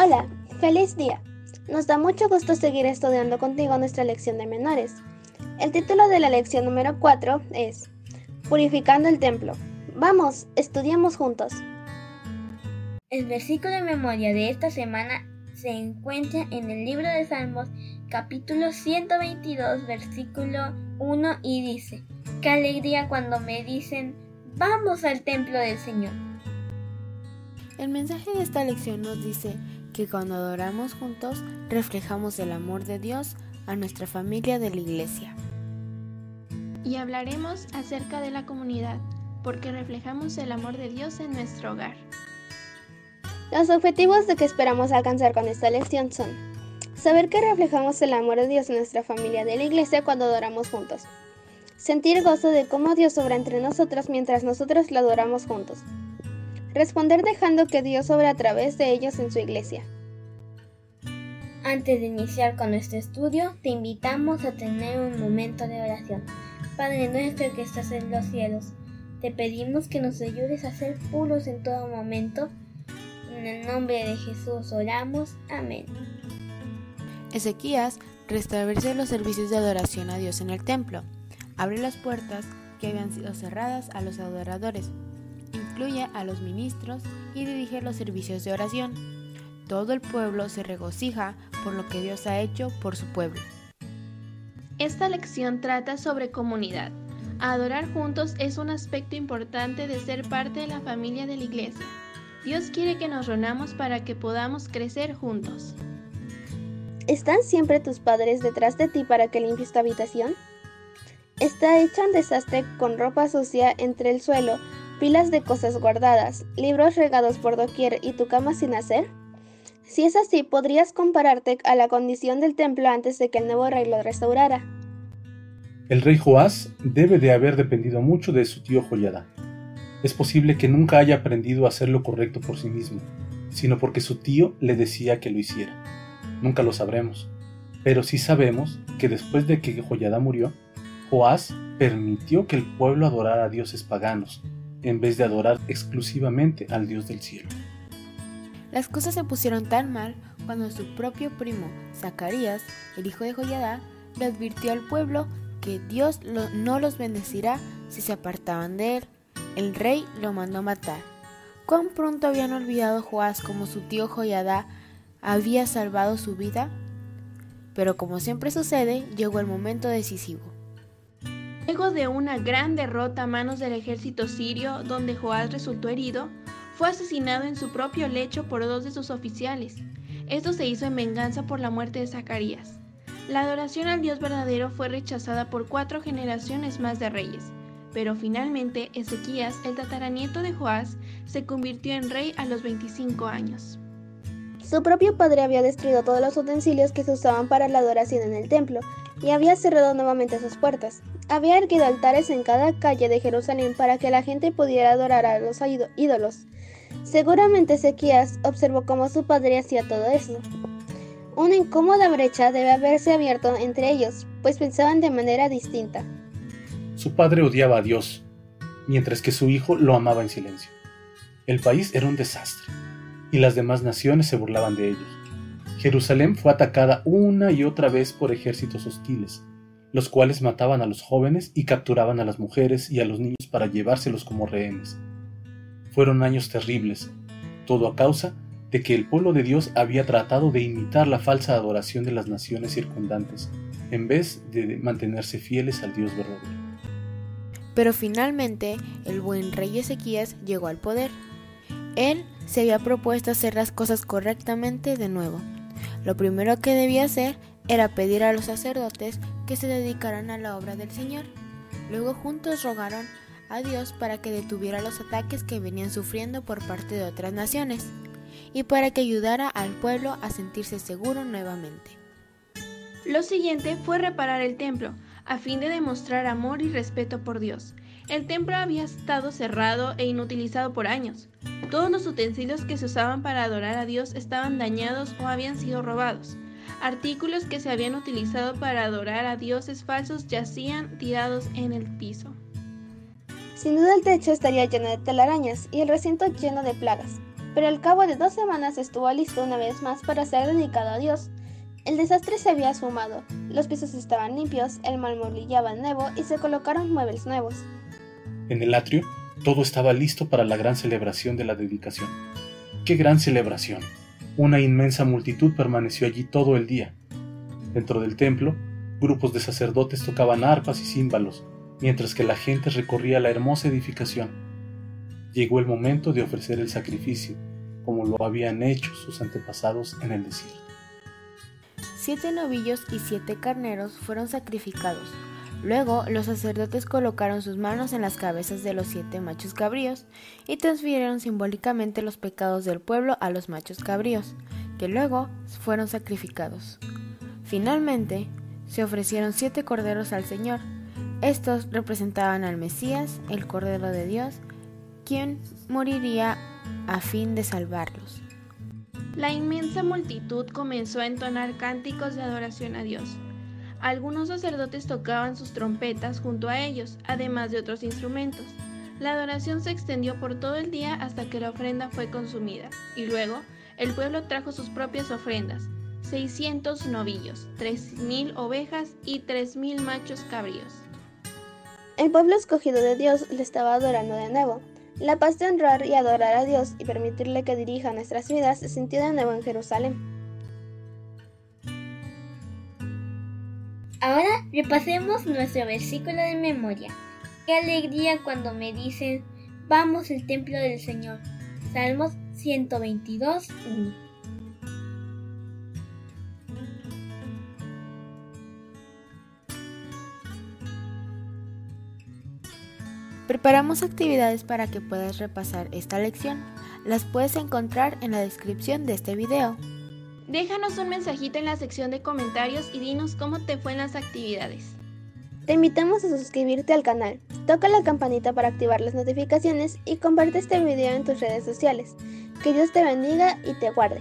Hola, feliz día. Nos da mucho gusto seguir estudiando contigo nuestra lección de menores. El título de la lección número 4 es Purificando el templo. Vamos, estudiemos juntos. El versículo de memoria de esta semana se encuentra en el libro de Salmos capítulo 122 versículo 1 y dice, Qué alegría cuando me dicen, vamos al templo del Señor. El mensaje de esta lección nos dice que cuando adoramos juntos reflejamos el amor de Dios a nuestra familia de la iglesia. Y hablaremos acerca de la comunidad, porque reflejamos el amor de Dios en nuestro hogar. Los objetivos de que esperamos alcanzar con esta lección son saber que reflejamos el amor de Dios en nuestra familia de la iglesia cuando adoramos juntos, sentir gozo de cómo Dios obra entre nosotros mientras nosotros lo adoramos juntos, responder dejando que Dios obra a través de ellos en su iglesia. Antes de iniciar con nuestro estudio, te invitamos a tener un momento de oración. Padre nuestro que estás en los cielos, te pedimos que nos ayudes a ser puros en todo momento en el nombre de Jesús oramos. Amén. Ezequías restablece los servicios de adoración a Dios en el templo. Abre las puertas que habían sido cerradas a los adoradores. Incluye a los ministros y dirige los servicios de oración. Todo el pueblo se regocija por lo que Dios ha hecho por su pueblo. Esta lección trata sobre comunidad. Adorar juntos es un aspecto importante de ser parte de la familia de la iglesia. Dios quiere que nos reunamos para que podamos crecer juntos. ¿Están siempre tus padres detrás de ti para que limpies tu habitación? ¿Está hecho un desastre con ropa sucia entre el suelo, pilas de cosas guardadas, libros regados por doquier y tu cama sin hacer? Si es así, podrías compararte a la condición del templo antes de que el nuevo rey lo restaurara. El rey Joás debe de haber dependido mucho de su tío Joyada es posible que nunca haya aprendido a hacer lo correcto por sí mismo, sino porque su tío le decía que lo hiciera. Nunca lo sabremos, pero sí sabemos que después de que Joyada murió, Joás permitió que el pueblo adorara a dioses paganos, en vez de adorar exclusivamente al Dios del cielo. Las cosas se pusieron tan mal cuando su propio primo, Zacarías, el hijo de Joyada, le advirtió al pueblo que Dios no los bendecirá si se apartaban de él el rey lo mandó matar. ¿Cuán pronto habían olvidado Joás como su tío Joyadá había salvado su vida? Pero como siempre sucede, llegó el momento decisivo. Luego de una gran derrota a manos del ejército sirio, donde Joás resultó herido, fue asesinado en su propio lecho por dos de sus oficiales. Esto se hizo en venganza por la muerte de Zacarías. La adoración al Dios verdadero fue rechazada por cuatro generaciones más de reyes. Pero finalmente Ezequías, el tataranieto de Joás, se convirtió en rey a los 25 años. Su propio padre había destruido todos los utensilios que se usaban para la adoración en el templo y había cerrado nuevamente sus puertas. Había erguido altares en cada calle de Jerusalén para que la gente pudiera adorar a los ídolos. Seguramente Ezequías observó cómo su padre hacía todo eso. Una incómoda brecha debe haberse abierto entre ellos, pues pensaban de manera distinta. Su padre odiaba a Dios, mientras que su hijo lo amaba en silencio. El país era un desastre, y las demás naciones se burlaban de ellos. Jerusalén fue atacada una y otra vez por ejércitos hostiles, los cuales mataban a los jóvenes y capturaban a las mujeres y a los niños para llevárselos como rehenes. Fueron años terribles, todo a causa de que el pueblo de Dios había tratado de imitar la falsa adoración de las naciones circundantes, en vez de mantenerse fieles al Dios verdadero. Pero finalmente el buen rey Ezequías llegó al poder. Él se había propuesto hacer las cosas correctamente de nuevo. Lo primero que debía hacer era pedir a los sacerdotes que se dedicaran a la obra del Señor. Luego juntos rogaron a Dios para que detuviera los ataques que venían sufriendo por parte de otras naciones y para que ayudara al pueblo a sentirse seguro nuevamente. Lo siguiente fue reparar el templo, a fin de demostrar amor y respeto por Dios. El templo había estado cerrado e inutilizado por años. Todos los utensilios que se usaban para adorar a Dios estaban dañados o habían sido robados. Artículos que se habían utilizado para adorar a dioses falsos yacían tirados en el piso. Sin duda el techo estaría lleno de telarañas y el recinto lleno de plagas. pero al cabo de dos semanas estuvo listo una vez más para ser dedicado a Dios. El desastre se había sumado, los pisos estaban limpios, el mármol brillaba nuevo y se colocaron muebles nuevos. En el atrio, todo estaba listo para la gran celebración de la dedicación. ¡Qué gran celebración! Una inmensa multitud permaneció allí todo el día. Dentro del templo, grupos de sacerdotes tocaban arpas y címbalos, mientras que la gente recorría la hermosa edificación. Llegó el momento de ofrecer el sacrificio, como lo habían hecho sus antepasados en el desierto. Siete novillos y siete carneros fueron sacrificados. Luego los sacerdotes colocaron sus manos en las cabezas de los siete machos cabríos y transfirieron simbólicamente los pecados del pueblo a los machos cabríos, que luego fueron sacrificados. Finalmente, se ofrecieron siete corderos al Señor. Estos representaban al Mesías, el Cordero de Dios, quien moriría a fin de salvarlos. La inmensa multitud comenzó a entonar cánticos de adoración a Dios. Algunos sacerdotes tocaban sus trompetas junto a ellos, además de otros instrumentos. La adoración se extendió por todo el día hasta que la ofrenda fue consumida, y luego el pueblo trajo sus propias ofrendas, 600 novillos, 3.000 ovejas y 3.000 machos cabríos. El pueblo escogido de Dios le estaba adorando de nuevo. La paz de honrar y adorar a Dios y permitirle que dirija nuestras vidas se sintió de nuevo en Jerusalén. Ahora repasemos nuestro versículo de memoria. Qué alegría cuando me dicen, vamos al templo del Señor. Salmos 122, 1. Preparamos actividades para que puedas repasar esta lección. Las puedes encontrar en la descripción de este video. Déjanos un mensajito en la sección de comentarios y dinos cómo te fue en las actividades. Te invitamos a suscribirte al canal, toca la campanita para activar las notificaciones y comparte este video en tus redes sociales. Que Dios te bendiga y te guarde.